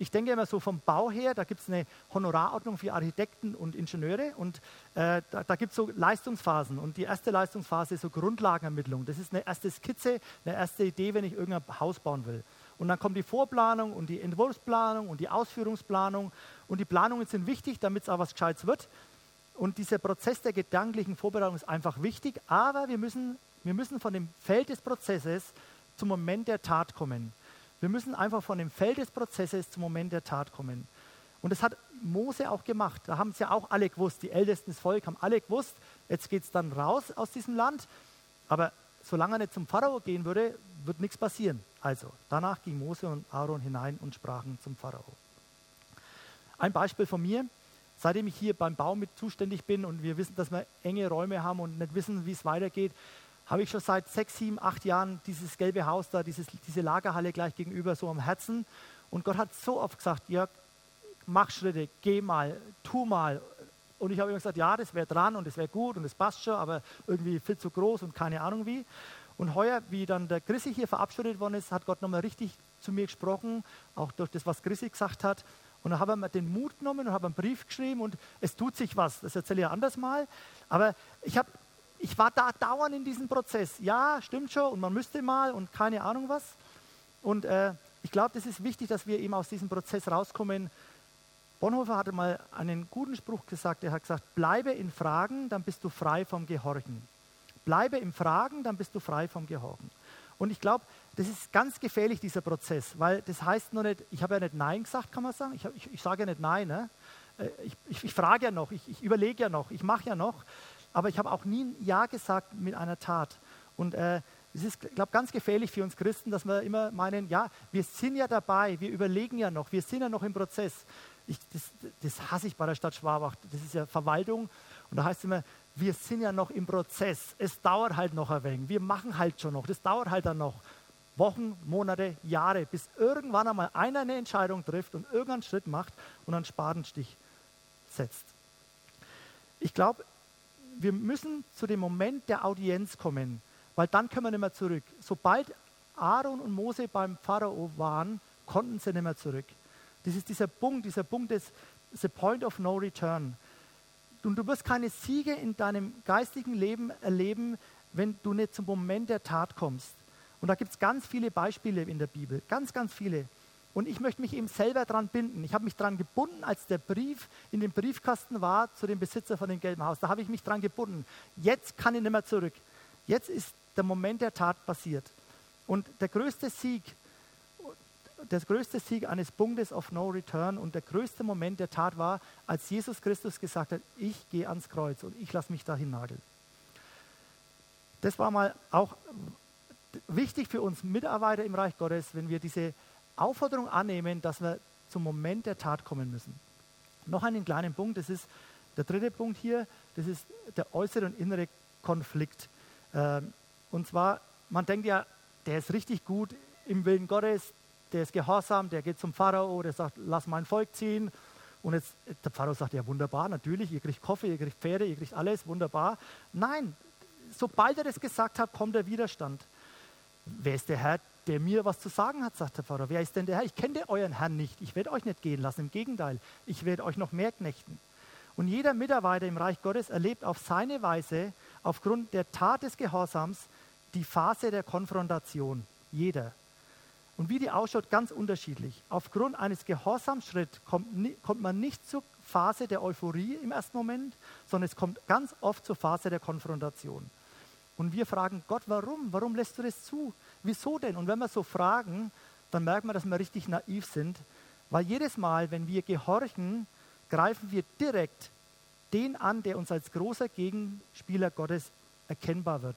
Ich denke immer so vom Bau her, da gibt es eine Honorarordnung für Architekten und Ingenieure und äh, da, da gibt es so Leistungsphasen. Und die erste Leistungsphase ist so Grundlagenermittlung. Das ist eine erste Skizze, eine erste Idee, wenn ich irgendein Haus bauen will. Und dann kommt die Vorplanung und die Entwurfsplanung und die Ausführungsplanung. Und die Planungen sind wichtig, damit es auch was Gescheites wird. Und dieser Prozess der gedanklichen Vorbereitung ist einfach wichtig, aber wir müssen wir müssen von dem Feld des Prozesses zum Moment der Tat kommen. Wir müssen einfach von dem Feld des Prozesses zum Moment der Tat kommen. Und das hat Mose auch gemacht. Da haben es ja auch alle gewusst. Die Ältesten des Volkes haben alle gewusst, jetzt geht es dann raus aus diesem Land. Aber solange er nicht zum Pharao gehen würde, wird nichts passieren. Also, danach ging Mose und Aaron hinein und sprachen zum Pharao. Ein Beispiel von mir. Seitdem ich hier beim Bau mit zuständig bin und wir wissen, dass wir enge Räume haben und nicht wissen, wie es weitergeht, habe ich schon seit sechs, sieben, acht Jahren dieses gelbe Haus da, dieses, diese Lagerhalle gleich gegenüber so am Herzen. Und Gott hat so oft gesagt, Jörg, mach Schritte, geh mal, tu mal. Und ich habe immer gesagt, ja, das wäre dran und das wäre gut und das passt schon, aber irgendwie viel zu groß und keine Ahnung wie. Und heuer, wie dann der Chrissy hier verabschiedet worden ist, hat Gott nochmal richtig zu mir gesprochen, auch durch das, was Chrissy gesagt hat. Und dann habe ich mir den Mut genommen und habe einen Brief geschrieben und es tut sich was. Das erzähle ich ja anders mal. Aber ich habe ich war da dauernd in diesem Prozess. Ja, stimmt schon und man müsste mal und keine Ahnung was. Und äh, ich glaube, das ist wichtig, dass wir eben aus diesem Prozess rauskommen. Bonhoeffer hatte mal einen guten Spruch gesagt. Er hat gesagt, bleibe in Fragen, dann bist du frei vom Gehorchen. Bleibe im Fragen, dann bist du frei vom Gehorchen. Und ich glaube, das ist ganz gefährlich, dieser Prozess, weil das heißt nur nicht, ich habe ja nicht Nein gesagt, kann man sagen. Ich, ich, ich sage ja nicht Nein. Ne? Äh, ich, ich, frage ja noch, ich, überlege ja noch, ich mache ja noch aber ich habe auch nie ein Ja gesagt mit einer Tat. Und äh, es ist, glaube ganz gefährlich für uns Christen, dass wir immer meinen, ja, wir sind ja dabei, wir überlegen ja noch, wir sind ja noch im Prozess. Ich, das, das hasse ich bei der Stadt Schwabach, das ist ja Verwaltung. Und da heißt es immer, wir sind ja noch im Prozess. Es dauert halt noch ein wenig. Wir machen halt schon noch. Das dauert halt dann noch Wochen, Monate, Jahre, bis irgendwann einmal einer eine Entscheidung trifft und irgendeinen Schritt macht und einen Spatenstich setzt. Ich glaube, wir müssen zu dem Moment der Audienz kommen, weil dann können wir nicht mehr zurück. Sobald Aaron und Mose beim Pharao waren, konnten sie nicht mehr zurück. Das ist dieser Punkt, dieser Punkt des the point of no return. Und du wirst keine Siege in deinem geistigen Leben erleben, wenn du nicht zum Moment der Tat kommst. Und da gibt es ganz viele Beispiele in der Bibel, ganz, ganz viele. Und ich möchte mich eben selber daran binden. Ich habe mich daran gebunden, als der Brief in dem Briefkasten war zu dem Besitzer von dem gelben Haus. Da habe ich mich daran gebunden. Jetzt kann ich nicht mehr zurück. Jetzt ist der Moment der Tat passiert. Und der größte Sieg, der größte Sieg eines Punktes of No Return und der größte Moment der Tat war, als Jesus Christus gesagt hat, ich gehe ans Kreuz und ich lasse mich dahin nageln. Das war mal auch wichtig für uns Mitarbeiter im Reich Gottes, wenn wir diese Aufforderung annehmen, dass wir zum Moment der Tat kommen müssen. Noch einen kleinen Punkt, das ist der dritte Punkt hier, das ist der äußere und innere Konflikt. Ähm, und zwar, man denkt ja, der ist richtig gut im Willen Gottes, der ist gehorsam, der geht zum Pharao, der sagt, lass mein Volk ziehen. Und jetzt, der Pharao sagt, ja wunderbar, natürlich, ihr kriegt Koffer, ihr kriegt Pferde, ihr kriegt alles, wunderbar. Nein, sobald er das gesagt hat, kommt der Widerstand. wer ist der Herr, der mir was zu sagen hat, sagt der Pharao. Wer ist denn der Herr? Ich kenne euren Herrn nicht. Ich werde euch nicht gehen lassen. Im Gegenteil, ich werde euch noch mehr knechten. Und jeder Mitarbeiter im Reich Gottes erlebt auf seine Weise, aufgrund der Tat des Gehorsams, die Phase der Konfrontation. Jeder. Und wie die ausschaut, ganz unterschiedlich. Aufgrund eines Gehorsamsschritts kommt, kommt man nicht zur Phase der Euphorie im ersten Moment, sondern es kommt ganz oft zur Phase der Konfrontation. Und wir fragen Gott, warum? Warum lässt du das zu? Wieso denn? Und wenn wir so fragen, dann merken wir, dass wir richtig naiv sind, weil jedes Mal, wenn wir gehorchen, greifen wir direkt den an, der uns als großer Gegenspieler Gottes erkennbar wird,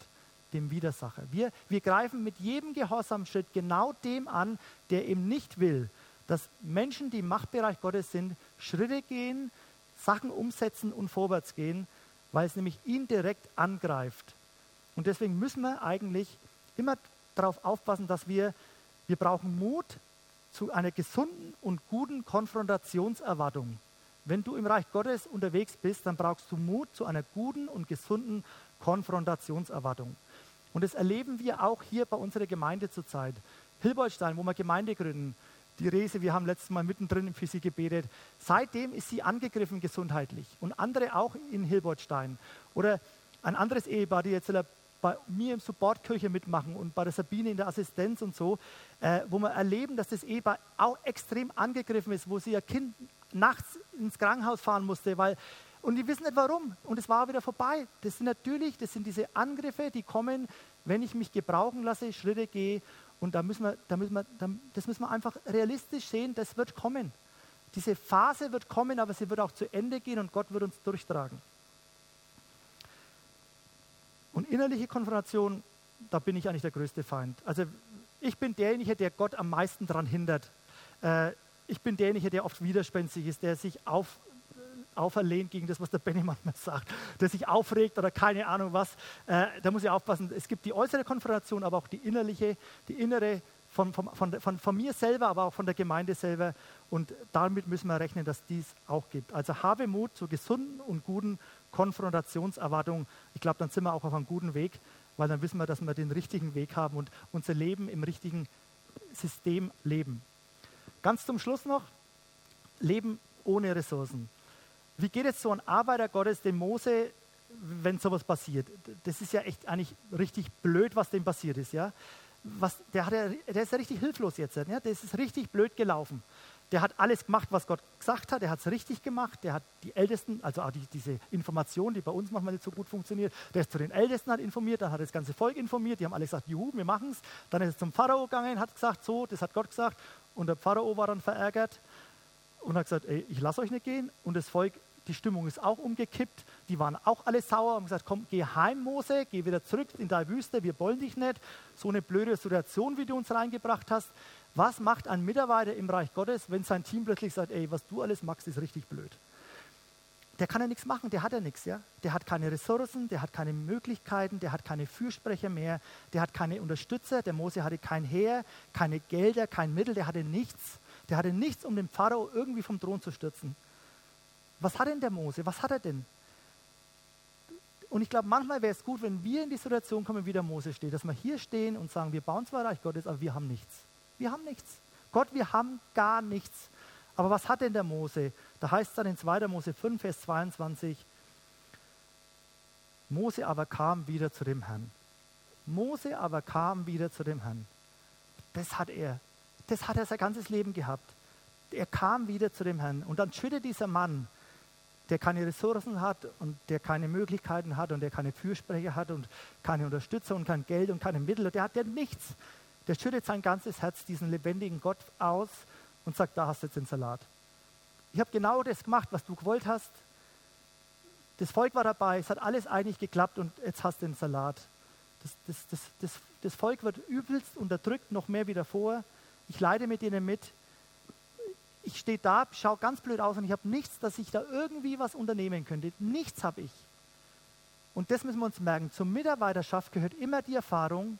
dem Widersacher. Wir, wir greifen mit jedem Gehorsamschritt genau dem an, der eben nicht will, dass Menschen, die im Machtbereich Gottes sind, Schritte gehen, Sachen umsetzen und vorwärts gehen, weil es nämlich ihn direkt angreift. Und deswegen müssen wir eigentlich immer darauf aufpassen, dass wir, wir brauchen Mut zu einer gesunden und guten Konfrontationserwartung. Wenn du im Reich Gottes unterwegs bist, dann brauchst du Mut zu einer guten und gesunden Konfrontationserwartung. Und das erleben wir auch hier bei unserer Gemeinde zurzeit. Hilbertstein, wo wir Gemeinde gründen. Die Rese, wir haben letztes Mal mittendrin für sie gebetet. Seitdem ist sie angegriffen gesundheitlich. Und andere auch in Hilbertstein. Oder ein anderes Ehepaar, die jetzt bei mir im Supportkirche mitmachen und bei der Sabine in der Assistenz und so, äh, wo wir erleben, dass das Ehepaar auch extrem angegriffen ist, wo sie ihr Kind nachts ins Krankenhaus fahren musste, weil und die wissen nicht warum. Und es war wieder vorbei. Das sind natürlich, das sind diese Angriffe, die kommen, wenn ich mich gebrauchen lasse, Schritte gehe. Und da müssen wir, da müssen wir, da, das müssen wir einfach realistisch sehen, das wird kommen. Diese Phase wird kommen, aber sie wird auch zu Ende gehen und Gott wird uns durchtragen. Und innerliche Konfrontation, da bin ich eigentlich der größte Feind. Also ich bin derjenige, der Gott am meisten daran hindert. Äh, ich bin derjenige, der oft widerspenstig ist, der sich auf, auferlehnt gegen das, was der Benny manchmal sagt, der sich aufregt oder keine Ahnung was. Äh, da muss ich aufpassen. Es gibt die äußere Konfrontation, aber auch die innerliche, die innere von, von, von, von, mir selber, aber auch von der Gemeinde selber. Und damit müssen wir rechnen, dass dies auch gibt. Also habe Mut zu gesunden und guten Konfrontationserwartungen. Ich glaube, dann sind wir auch auf einem guten Weg, weil dann wissen wir, dass wir den richtigen Weg haben und unser Leben im richtigen System leben. Ganz zum Schluss noch, Leben ohne Ressourcen. Wie geht es so ein Arbeiter Gottes, dem Mose, wenn sowas passiert? Das ist ja echt eigentlich richtig blöd, was dem passiert ist. Ja? Was, der, hat ja, der ist ja richtig hilflos jetzt. Ja? Der ist richtig blöd gelaufen. Der hat alles gemacht, was Gott gesagt hat. Der hat es richtig gemacht. Der hat die Ältesten, also auch die, diese Information, die bei uns manchmal nicht so gut funktioniert, der ist zu den Ältesten hat informiert, dann hat das ganze Volk informiert. Die haben alle gesagt, juhu, wir machen es. Dann ist er zum Pharao gegangen, hat gesagt, so, das hat Gott gesagt. Und der Pharao war dann verärgert und hat gesagt, ey, ich lasse euch nicht gehen. Und das Volk, die Stimmung ist auch umgekippt. Die waren auch alle sauer und gesagt, komm, geh heim, Mose, geh wieder zurück in deine Wüste, wir wollen dich nicht. So eine blöde Situation, wie du uns reingebracht hast. Was macht ein Mitarbeiter im Reich Gottes, wenn sein Team plötzlich sagt, ey, was du alles machst, ist richtig blöd? Der kann ja nichts machen, der hat ja nichts, ja. Der hat keine Ressourcen, der hat keine Möglichkeiten, der hat keine Fürsprecher mehr, der hat keine Unterstützer, der Mose hatte kein Heer, keine Gelder, kein Mittel, der hatte nichts. Der hatte nichts, um den Pharao irgendwie vom Thron zu stürzen. Was hat denn der Mose? Was hat er denn? Und ich glaube, manchmal wäre es gut, wenn wir in die Situation kommen, wie der Mose steht, dass wir hier stehen und sagen, wir bauen zwar Reich Gottes, aber wir haben nichts. Wir haben nichts. Gott, wir haben gar nichts. Aber was hat denn der Mose? Da heißt es dann in 2. Mose 5, Vers 22, Mose aber kam wieder zu dem Herrn. Mose aber kam wieder zu dem Herrn. Das hat er. Das hat er sein ganzes Leben gehabt. Er kam wieder zu dem Herrn. Und dann schüttet dieser Mann, der keine Ressourcen hat und der keine Möglichkeiten hat und der keine Fürsprecher hat und keine Unterstützer und kein Geld und keine Mittel, der hat ja nichts der schüttet sein ganzes Herz diesen lebendigen Gott aus und sagt, da hast du jetzt den Salat. Ich habe genau das gemacht, was du gewollt hast. Das Volk war dabei, es hat alles eigentlich geklappt und jetzt hast du den Salat. Das, das, das, das, das Volk wird übelst unterdrückt, noch mehr wieder vor. Ich leide mit ihnen mit. Ich stehe da, schaue ganz blöd aus und ich habe nichts, dass ich da irgendwie was unternehmen könnte. Nichts habe ich. Und das müssen wir uns merken. Zur Mitarbeiterschaft gehört immer die Erfahrung,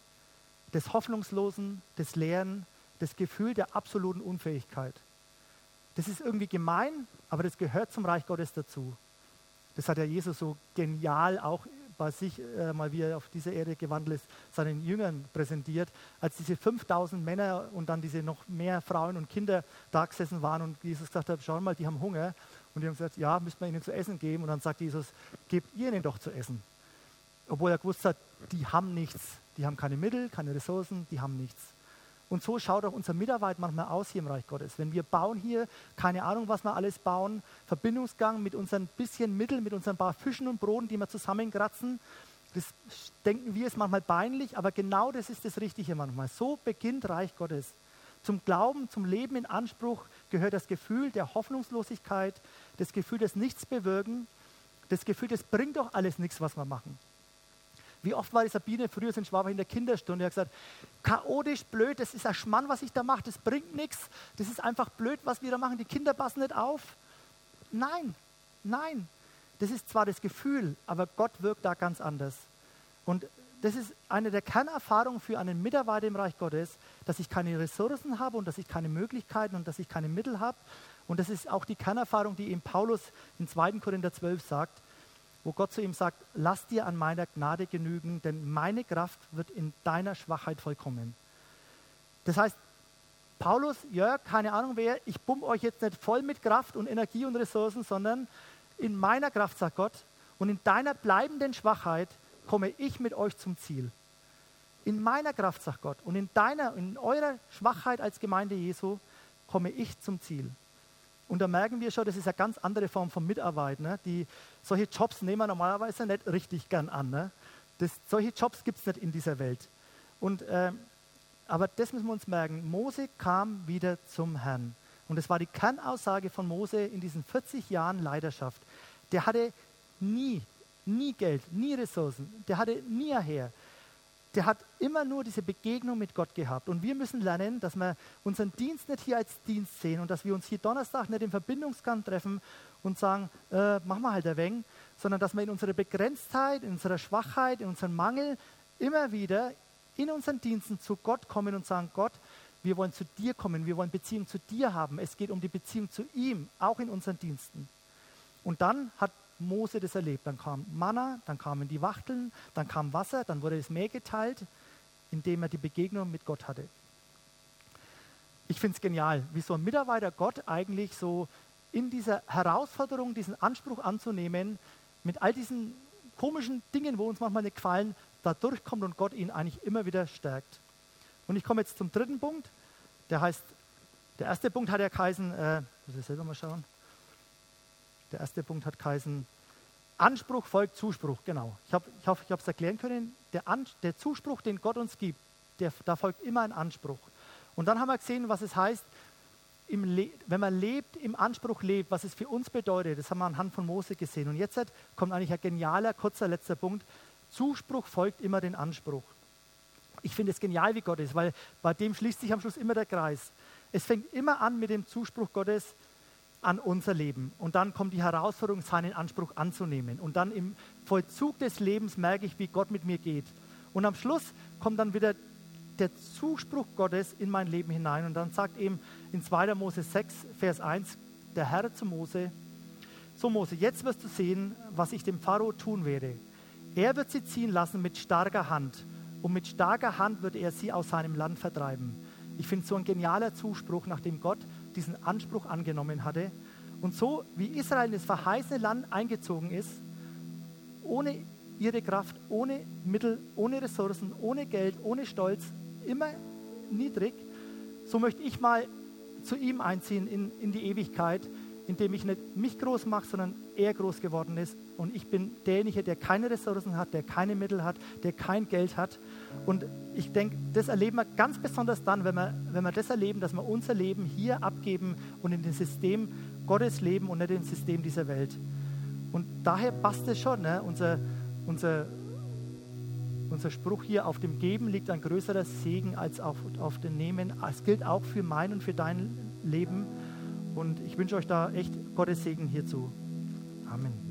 des Hoffnungslosen, des Leeren, das Gefühl der absoluten Unfähigkeit. Das ist irgendwie gemein, aber das gehört zum Reich Gottes dazu. Das hat ja Jesus so genial auch bei sich, äh, mal wie er auf dieser Erde gewandelt ist, seinen Jüngern präsentiert, als diese 5000 Männer und dann diese noch mehr Frauen und Kinder da gesessen waren und Jesus gesagt hat, schau mal, die haben Hunger. Und die haben gesagt, ja, müssen wir ihnen zu essen geben. Und dann sagt Jesus, gebt ihr ihnen doch zu essen. Obwohl er gewusst hat, die haben nichts. Die haben keine Mittel, keine Ressourcen, die haben nichts. Und so schaut auch unsere Mitarbeit manchmal aus hier im Reich Gottes. Wenn wir bauen hier, keine Ahnung, was wir alles bauen, Verbindungsgang mit unseren bisschen Mitteln, mit unseren paar Fischen und Broten, die wir zusammenkratzen, das denken wir ist manchmal peinlich, aber genau das ist das Richtige manchmal. So beginnt Reich Gottes. Zum Glauben, zum Leben in Anspruch gehört das Gefühl der Hoffnungslosigkeit, das Gefühl des Nichts bewirken, das Gefühl, das bringt doch alles nichts, was wir machen. Wie oft war die Sabine früher in Schwabach in der Kinderstunde, hat gesagt, chaotisch, blöd, das ist ein Schmann, was ich da mache, das bringt nichts, das ist einfach blöd, was wir da machen, die Kinder passen nicht auf. Nein, nein, das ist zwar das Gefühl, aber Gott wirkt da ganz anders. Und das ist eine der Kernerfahrungen für einen Mitarbeiter im Reich Gottes, dass ich keine Ressourcen habe und dass ich keine Möglichkeiten und dass ich keine Mittel habe. Und das ist auch die Kernerfahrung, die eben Paulus in 2. Korinther 12 sagt, wo Gott zu ihm sagt, lass dir an meiner Gnade genügen, denn meine Kraft wird in deiner Schwachheit vollkommen. Das heißt, Paulus, Jörg, keine Ahnung wer, ich bumm euch jetzt nicht voll mit Kraft und Energie und Ressourcen, sondern in meiner Kraft, sagt Gott, und in deiner bleibenden Schwachheit komme ich mit euch zum Ziel. In meiner Kraft, sagt Gott, und in deiner, in eurer Schwachheit als Gemeinde Jesu komme ich zum Ziel. Und da merken wir schon, das ist eine ganz andere Form von Mitarbeit. Ne? Die, solche Jobs nehmen wir normalerweise nicht richtig gern an. Ne? Das, solche Jobs gibt es nicht in dieser Welt. Und, äh, aber das müssen wir uns merken. Mose kam wieder zum Herrn. Und das war die Kernaussage von Mose in diesen 40 Jahren Leidenschaft. Der hatte nie, nie Geld, nie Ressourcen. Der hatte nie her der hat immer nur diese Begegnung mit Gott gehabt. Und wir müssen lernen, dass wir unseren Dienst nicht hier als Dienst sehen und dass wir uns hier Donnerstag nicht im Verbindungsgang treffen und sagen, äh, machen wir halt ein wenig, sondern dass wir in unserer Begrenztheit, in unserer Schwachheit, in unserem Mangel immer wieder in unseren Diensten zu Gott kommen und sagen, Gott, wir wollen zu dir kommen, wir wollen Beziehung zu dir haben. Es geht um die Beziehung zu ihm, auch in unseren Diensten. Und dann hat Mose das erlebt. Dann kam Manna, dann kamen die Wachteln, dann kam Wasser, dann wurde das Meer geteilt, indem er die Begegnung mit Gott hatte. Ich finde es genial, wie so ein Mitarbeiter Gott eigentlich so in dieser Herausforderung, diesen Anspruch anzunehmen, mit all diesen komischen Dingen, wo uns manchmal nicht gefallen, da durchkommt und Gott ihn eigentlich immer wieder stärkt. Und ich komme jetzt zum dritten Punkt, der heißt, der erste Punkt hat ja geheißen, äh, muss ich selber mal schauen, der erste Punkt hat geheißen, Anspruch folgt Zuspruch, genau. Ich, hoffe, ich habe es erklären können. Der, An der Zuspruch, den Gott uns gibt, der, da folgt immer ein Anspruch. Und dann haben wir gesehen, was es heißt, wenn man lebt, im Anspruch lebt, was es für uns bedeutet. Das haben wir anhand von Mose gesehen. Und jetzt kommt eigentlich ein genialer, kurzer, letzter Punkt. Zuspruch folgt immer den Anspruch. Ich finde es genial, wie Gott ist, weil bei dem schließt sich am Schluss immer der Kreis. Es fängt immer an mit dem Zuspruch Gottes, an unser Leben. Und dann kommt die Herausforderung, seinen Anspruch anzunehmen. Und dann im Vollzug des Lebens merke ich, wie Gott mit mir geht. Und am Schluss kommt dann wieder der Zuspruch Gottes in mein Leben hinein. Und dann sagt eben in 2. Mose 6, Vers 1, der Herr zu Mose, so Mose, jetzt wirst du sehen, was ich dem Pharao tun werde. Er wird sie ziehen lassen mit starker Hand. Und mit starker Hand wird er sie aus seinem Land vertreiben. Ich finde so ein genialer Zuspruch, nachdem Gott diesen Anspruch angenommen hatte. Und so wie Israel in das verheißene Land eingezogen ist, ohne ihre Kraft, ohne Mittel, ohne Ressourcen, ohne Geld, ohne Stolz, immer niedrig, so möchte ich mal zu ihm einziehen in, in die Ewigkeit indem ich nicht mich groß mache, sondern er groß geworden ist. Und ich bin derjenige, der keine Ressourcen hat, der keine Mittel hat, der kein Geld hat. Und ich denke, das erleben wir ganz besonders dann, wenn wir, wenn wir das erleben, dass wir unser Leben hier abgeben und in dem System Gottes leben und nicht im System dieser Welt. Und daher passt es schon. Ne? Unser, unser, unser Spruch hier, auf dem Geben liegt ein größerer Segen als auf, auf dem Nehmen. Es gilt auch für mein und für dein Leben. Und ich wünsche euch da echt Gottes Segen hierzu. Amen.